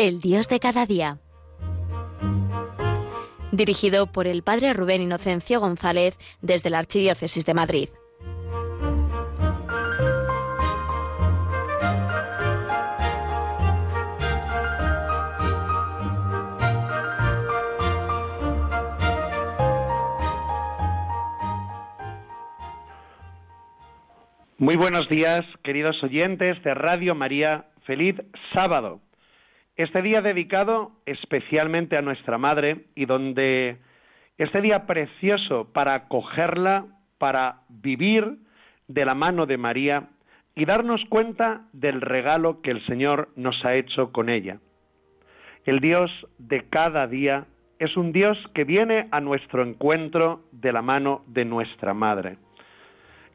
El Dios de cada día. Dirigido por el Padre Rubén Inocencio González desde la Archidiócesis de Madrid. Muy buenos días, queridos oyentes de Radio María. Feliz sábado. Este día dedicado especialmente a nuestra Madre y donde este día precioso para acogerla, para vivir de la mano de María y darnos cuenta del regalo que el Señor nos ha hecho con ella. El Dios de cada día es un Dios que viene a nuestro encuentro de la mano de nuestra Madre.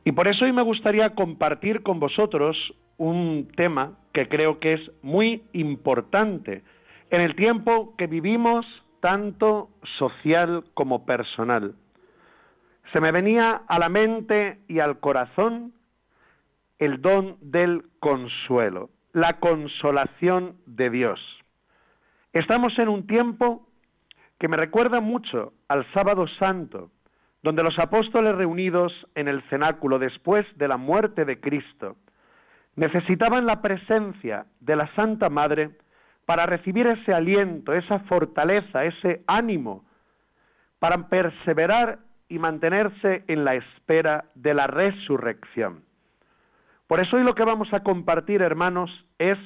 Y por eso hoy me gustaría compartir con vosotros un tema que creo que es muy importante en el tiempo que vivimos tanto social como personal. Se me venía a la mente y al corazón el don del consuelo, la consolación de Dios. Estamos en un tiempo que me recuerda mucho al sábado santo, donde los apóstoles reunidos en el cenáculo después de la muerte de Cristo necesitaban la presencia de la Santa Madre para recibir ese aliento, esa fortaleza, ese ánimo, para perseverar y mantenerse en la espera de la resurrección. Por eso hoy lo que vamos a compartir, hermanos, es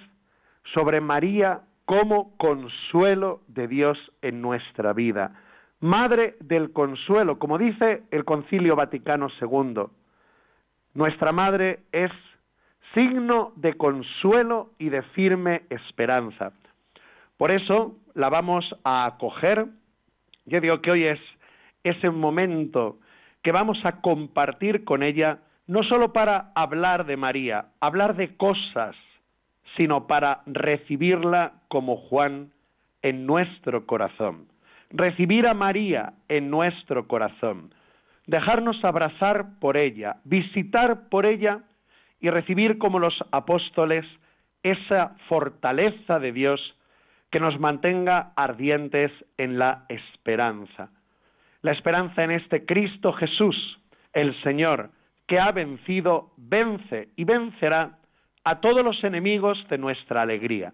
sobre María como consuelo de Dios en nuestra vida Madre del Consuelo, como dice el Concilio Vaticano II. Nuestra Madre es signo de consuelo y de firme esperanza. Por eso la vamos a acoger. Yo digo que hoy es ese momento que vamos a compartir con ella, no solo para hablar de María, hablar de cosas, sino para recibirla como Juan en nuestro corazón recibir a María en nuestro corazón, dejarnos abrazar por ella, visitar por ella y recibir como los apóstoles esa fortaleza de Dios que nos mantenga ardientes en la esperanza. La esperanza en este Cristo Jesús, el Señor, que ha vencido, vence y vencerá a todos los enemigos de nuestra alegría.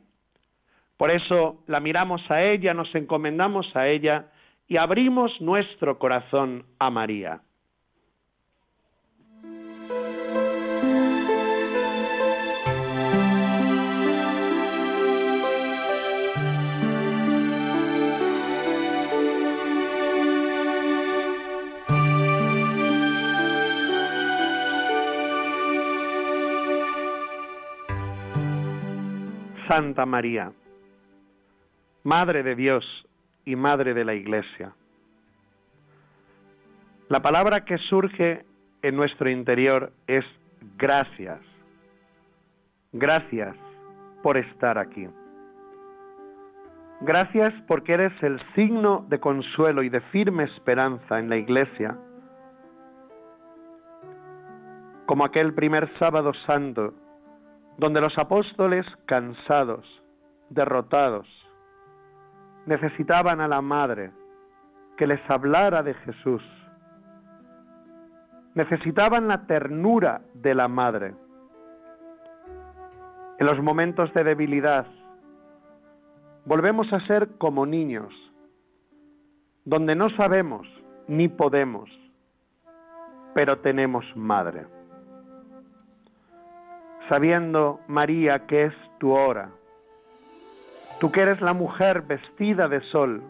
Por eso la miramos a ella, nos encomendamos a ella y abrimos nuestro corazón a María. Santa María Madre de Dios y Madre de la Iglesia. La palabra que surge en nuestro interior es gracias. Gracias por estar aquí. Gracias porque eres el signo de consuelo y de firme esperanza en la Iglesia, como aquel primer sábado santo, donde los apóstoles cansados, derrotados, necesitaban a la madre que les hablara de Jesús. Necesitaban la ternura de la madre. En los momentos de debilidad, volvemos a ser como niños, donde no sabemos ni podemos, pero tenemos madre. Sabiendo, María, que es tu hora, Tú que eres la mujer vestida de sol,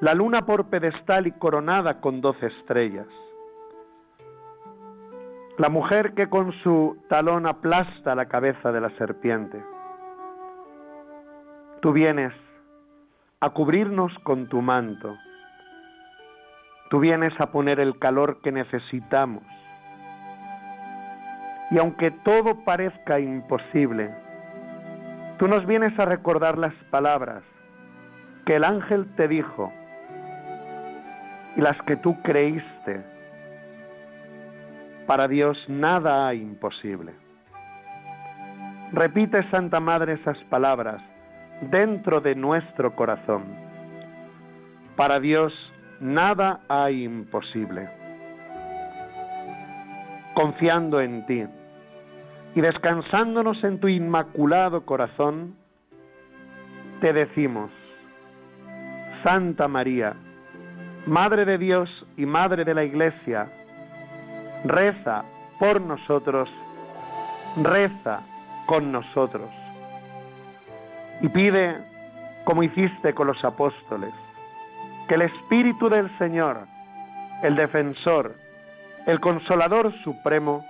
la luna por pedestal y coronada con doce estrellas. La mujer que con su talón aplasta la cabeza de la serpiente. Tú vienes a cubrirnos con tu manto. Tú vienes a poner el calor que necesitamos. Y aunque todo parezca imposible, Tú nos vienes a recordar las palabras que el ángel te dijo y las que tú creíste. Para Dios nada hay imposible. Repite, Santa Madre, esas palabras dentro de nuestro corazón. Para Dios nada hay imposible. Confiando en ti y descansándonos en tu inmaculado corazón, te decimos, Santa María, Madre de Dios y Madre de la Iglesia, reza por nosotros, reza con nosotros. Y pide, como hiciste con los apóstoles, que el Espíritu del Señor, el defensor, el consolador supremo,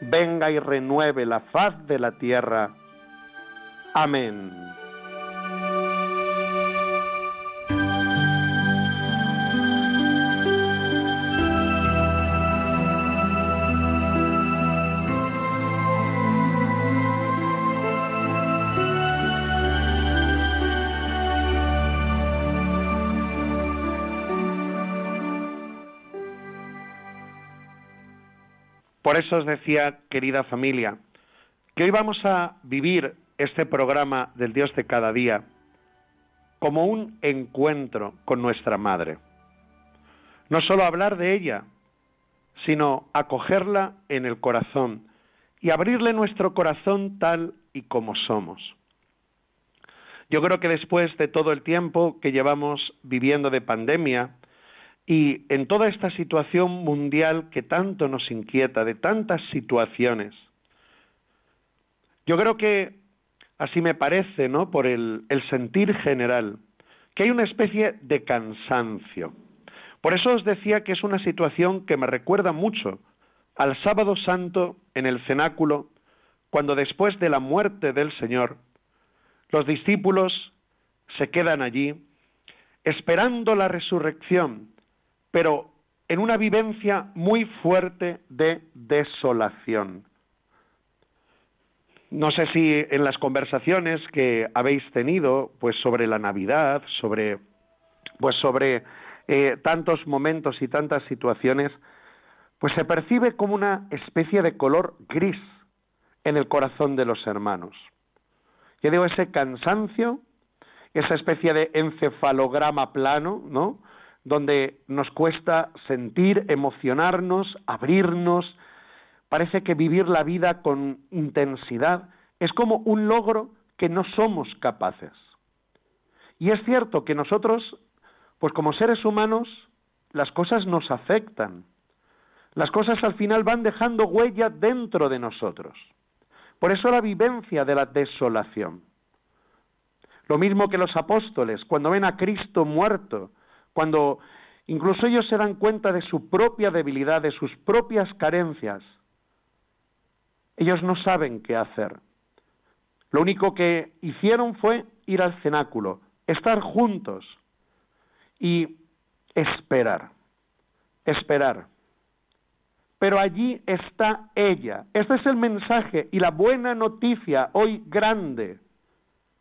venga y renueve la faz de la tierra. Amén. Por eso os decía, querida familia, que hoy vamos a vivir este programa del Dios de cada día como un encuentro con nuestra Madre. No solo hablar de ella, sino acogerla en el corazón y abrirle nuestro corazón tal y como somos. Yo creo que después de todo el tiempo que llevamos viviendo de pandemia, y en toda esta situación mundial que tanto nos inquieta, de tantas situaciones, yo creo que así me parece, ¿no? Por el, sentir general, que hay una especie de cansancio. Por eso os decía que es una situación que me recuerda mucho al sábado santo en el cenáculo, cuando después de la muerte del Señor, los discípulos se quedan allí esperando la resurrección, pero en una vivencia muy fuerte de desolación. No sé si en las conversaciones que habéis tenido, pues sobre la Navidad, sobre, pues sobre eh, tantos momentos y tantas situaciones, pues se percibe como una especie de color gris en el corazón de los hermanos. Yo digo ese cansancio, esa especie de encefalograma plano, ¿no? Donde nos cuesta sentir, emocionarnos, abrirnos. Parece que vivir la vida con intensidad es como un logro que no somos capaces. Y es cierto que nosotros, pues como seres humanos, las cosas nos afectan. Las cosas al final van dejando huella dentro de nosotros. Por eso la vivencia de la desolación. Lo mismo que los apóstoles, cuando ven a Cristo muerto, cuando incluso ellos se dan cuenta de su propia debilidad, de sus propias carencias, ellos no saben qué hacer. Lo único que hicieron fue ir al cenáculo, estar juntos y esperar, esperar. Pero allí está ella. Este es el mensaje y la buena noticia hoy grande.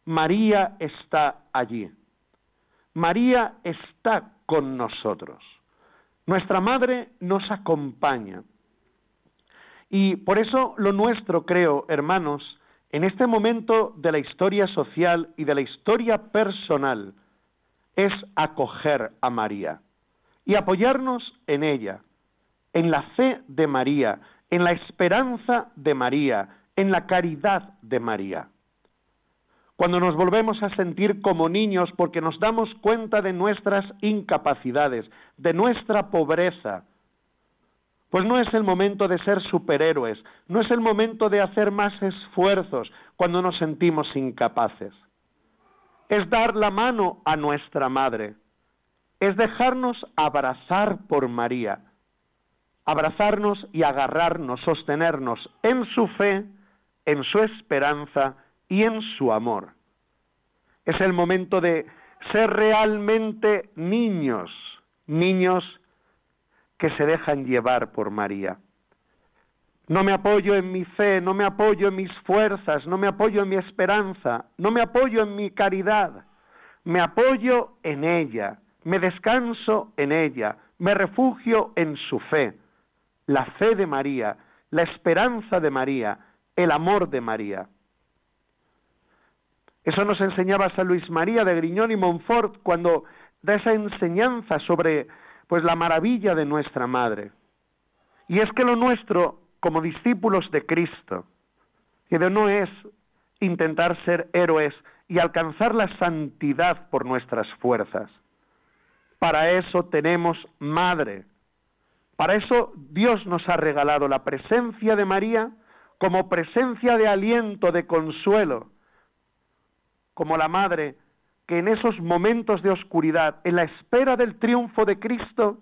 María está allí. María está con nosotros. Nuestra Madre nos acompaña. Y por eso lo nuestro, creo, hermanos, en este momento de la historia social y de la historia personal, es acoger a María y apoyarnos en ella, en la fe de María, en la esperanza de María, en la caridad de María cuando nos volvemos a sentir como niños porque nos damos cuenta de nuestras incapacidades, de nuestra pobreza, pues no es el momento de ser superhéroes, no es el momento de hacer más esfuerzos cuando nos sentimos incapaces. Es dar la mano a nuestra Madre, es dejarnos abrazar por María, abrazarnos y agarrarnos, sostenernos en su fe, en su esperanza, y en su amor. Es el momento de ser realmente niños, niños que se dejan llevar por María. No me apoyo en mi fe, no me apoyo en mis fuerzas, no me apoyo en mi esperanza, no me apoyo en mi caridad, me apoyo en ella, me descanso en ella, me refugio en su fe, la fe de María, la esperanza de María, el amor de María. Eso nos enseñaba San Luis María de Griñón y Montfort cuando da esa enseñanza sobre pues la maravilla de nuestra madre. Y es que lo nuestro como discípulos de Cristo, que no es intentar ser héroes y alcanzar la santidad por nuestras fuerzas. Para eso tenemos madre. Para eso Dios nos ha regalado la presencia de María como presencia de aliento, de consuelo, como la madre que en esos momentos de oscuridad, en la espera del triunfo de Cristo,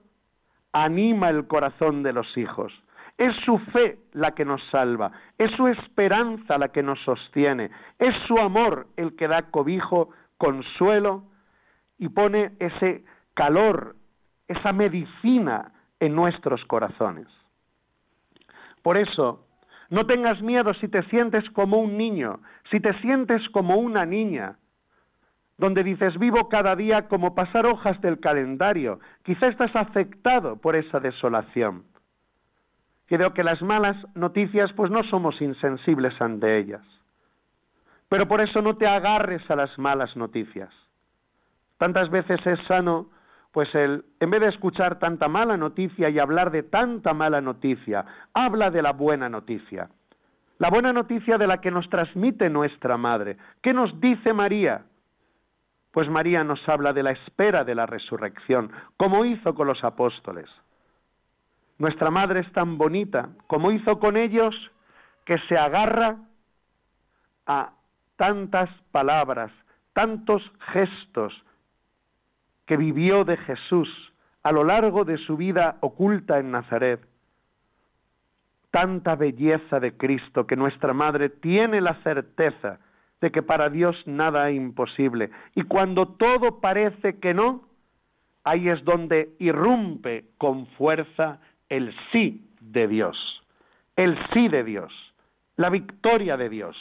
anima el corazón de los hijos. Es su fe la que nos salva, es su esperanza la que nos sostiene, es su amor el que da cobijo, consuelo y pone ese calor, esa medicina en nuestros corazones. Por eso, no tengas miedo si te sientes como un niño, si te sientes como una niña, donde dices vivo cada día como pasar hojas del calendario. Quizá estás afectado por esa desolación. Creo que las malas noticias pues no somos insensibles ante ellas. Pero por eso no te agarres a las malas noticias. Tantas veces es sano pues el, en vez de escuchar tanta mala noticia y hablar de tanta mala noticia, habla de la buena noticia. La buena noticia de la que nos transmite nuestra madre. ¿Qué nos dice María? Pues María nos habla de la espera de la resurrección, como hizo con los apóstoles. Nuestra madre es tan bonita, como hizo con ellos, que se agarra a tantas palabras, tantos gestos, que vivió de Jesús a lo largo de su vida oculta en Nazaret. Tanta belleza de Cristo que nuestra Madre tiene la certeza de que para Dios nada es imposible. Y cuando todo parece que no, ahí es donde irrumpe con fuerza el sí de Dios, el sí de Dios, la victoria de Dios,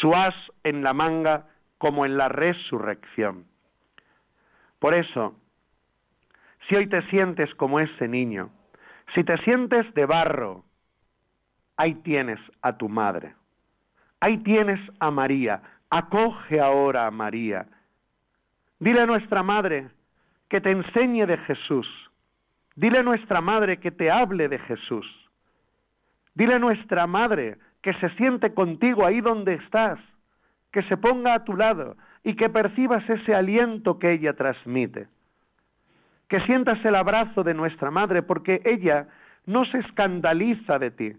su as en la manga como en la resurrección. Por eso, si hoy te sientes como ese niño, si te sientes de barro, ahí tienes a tu madre, ahí tienes a María, acoge ahora a María. Dile a nuestra madre que te enseñe de Jesús, dile a nuestra madre que te hable de Jesús, dile a nuestra madre que se siente contigo ahí donde estás, que se ponga a tu lado, y que percibas ese aliento que ella transmite. Que sientas el abrazo de nuestra madre porque ella no se escandaliza de ti.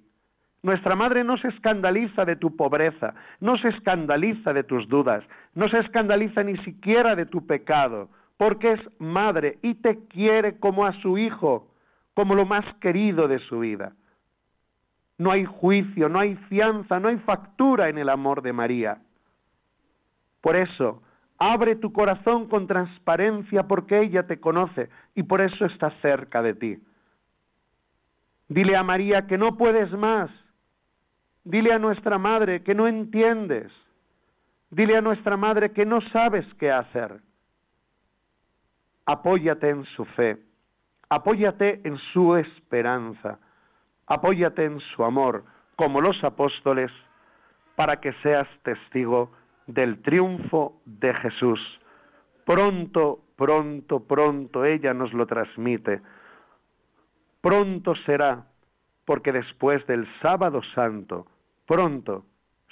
Nuestra madre no se escandaliza de tu pobreza, no se escandaliza de tus dudas, no se escandaliza ni siquiera de tu pecado, porque es madre y te quiere como a su hijo, como lo más querido de su vida. No hay juicio, no hay fianza, no hay factura en el amor de María. Por eso, abre tu corazón con transparencia porque ella te conoce y por eso está cerca de ti. Dile a María que no puedes más. Dile a nuestra madre que no entiendes. Dile a nuestra madre que no sabes qué hacer. Apóyate en su fe. Apóyate en su esperanza. Apóyate en su amor, como los apóstoles, para que seas testigo del triunfo de Jesús. Pronto, pronto, pronto ella nos lo transmite. Pronto será, porque después del sábado santo, pronto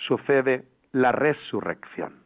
sucede la resurrección.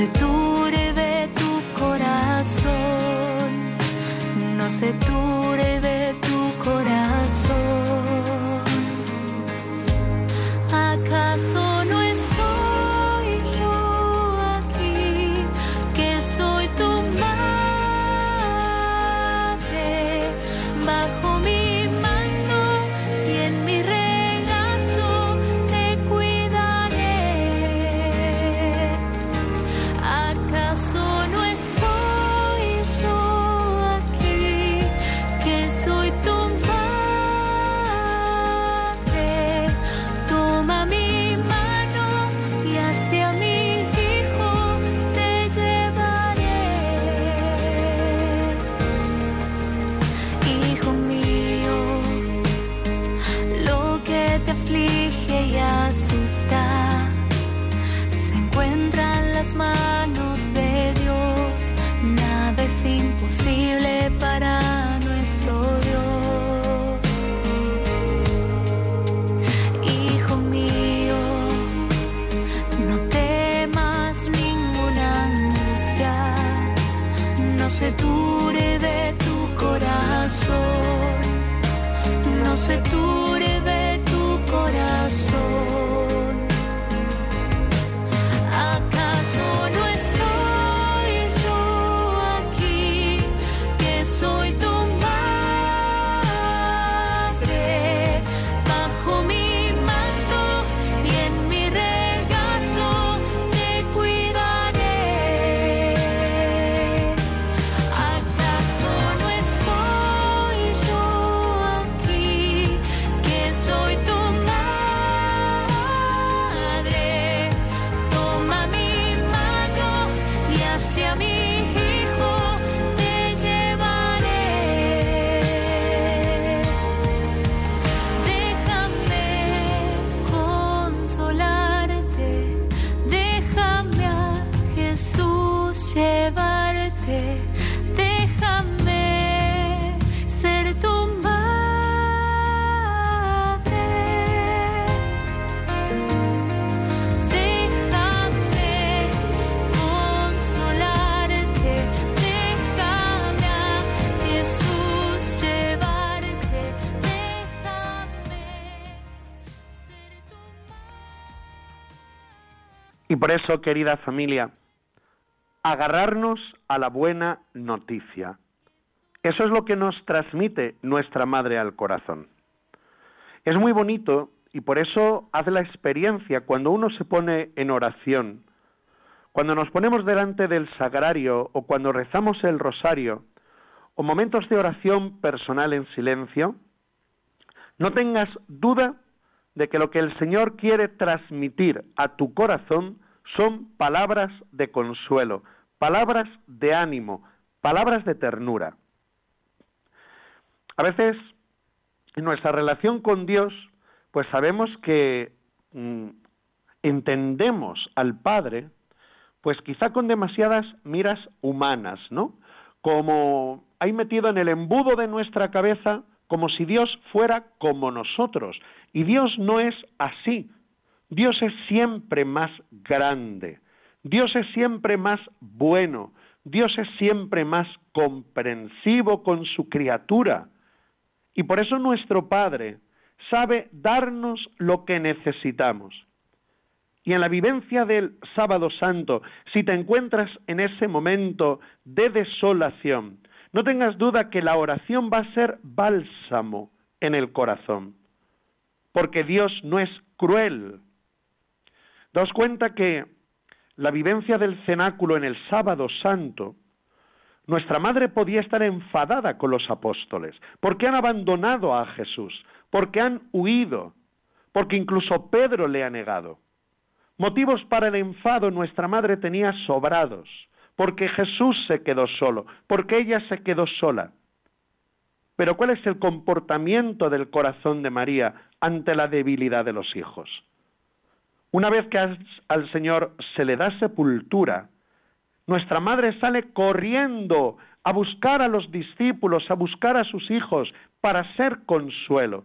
Se turbe tu corazón, no se turbe você tudo. Por eso, querida familia, agarrarnos a la buena noticia. Eso es lo que nos transmite nuestra madre al corazón. Es muy bonito y por eso haz la experiencia cuando uno se pone en oración, cuando nos ponemos delante del sagrario o cuando rezamos el rosario o momentos de oración personal en silencio, no tengas duda de que lo que el Señor quiere transmitir a tu corazón son palabras de consuelo, palabras de ánimo, palabras de ternura. A veces en nuestra relación con Dios, pues sabemos que mm, entendemos al Padre, pues quizá con demasiadas miras humanas, ¿no? Como hay metido en el embudo de nuestra cabeza como si Dios fuera como nosotros. Y Dios no es así. Dios es siempre más grande. Dios es siempre más bueno. Dios es siempre más comprensivo con su criatura. Y por eso nuestro Padre sabe darnos lo que necesitamos. Y en la vivencia del sábado santo, si te encuentras en ese momento de desolación, no tengas duda que la oración va a ser bálsamo en el corazón, porque Dios no es cruel. Daos cuenta que la vivencia del cenáculo en el sábado santo nuestra madre podía estar enfadada con los apóstoles, porque han abandonado a Jesús, porque han huido, porque incluso Pedro le ha negado. Motivos para el enfado nuestra madre tenía sobrados, porque Jesús se quedó solo, porque ella se quedó sola. Pero ¿cuál es el comportamiento del corazón de María ante la debilidad de los hijos? Una vez que al Señor se le da sepultura, nuestra madre sale corriendo a buscar a los discípulos, a buscar a sus hijos, para ser consuelo.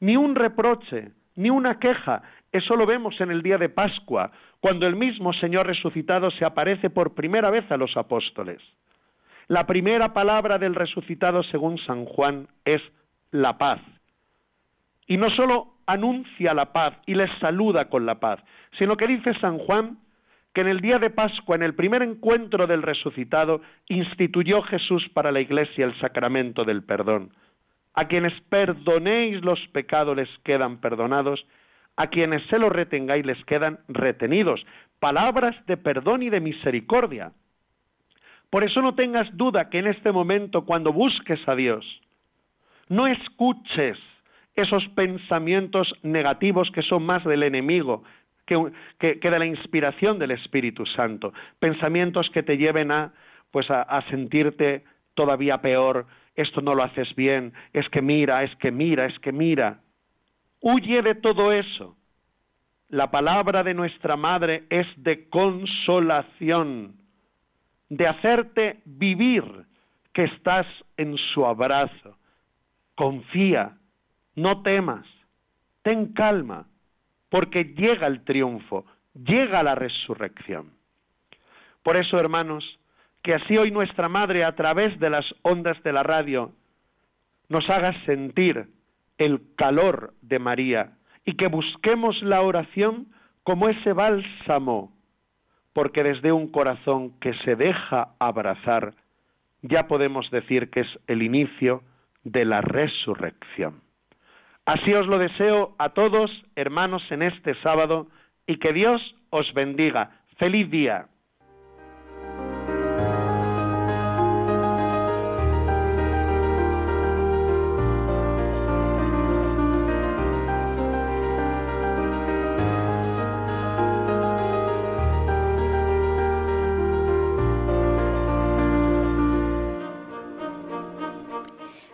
Ni un reproche, ni una queja. Eso lo vemos en el día de Pascua, cuando el mismo Señor resucitado se aparece por primera vez a los apóstoles. La primera palabra del resucitado, según San Juan, es la paz. Y no solo anuncia la paz y les saluda con la paz, sino que dice San Juan que en el día de Pascua, en el primer encuentro del resucitado, instituyó Jesús para la Iglesia el sacramento del perdón. A quienes perdonéis los pecados les quedan perdonados, a quienes se los retengáis les quedan retenidos. Palabras de perdón y de misericordia. Por eso no tengas duda que en este momento, cuando busques a Dios, no escuches esos pensamientos negativos que son más del enemigo, que, de la inspiración del Espíritu Santo, pensamientos que te lleven a, pues a, sentirte todavía peor, esto no lo haces bien, es que mira, es que mira, es que mira. Huye de todo eso. La palabra de nuestra Madre es de consolación, de hacerte vivir que estás en su abrazo. Confía, no temas, ten calma, porque llega el triunfo, llega la resurrección. Por eso, hermanos, que así hoy nuestra Madre, a través de las ondas de la radio, nos haga sentir el calor de María y que busquemos la oración como ese bálsamo, porque desde un corazón que se deja abrazar, ya podemos decir que es el inicio de la resurrección. Así os lo deseo a todos, hermanos, en este sábado, y que Dios os bendiga. Feliz día.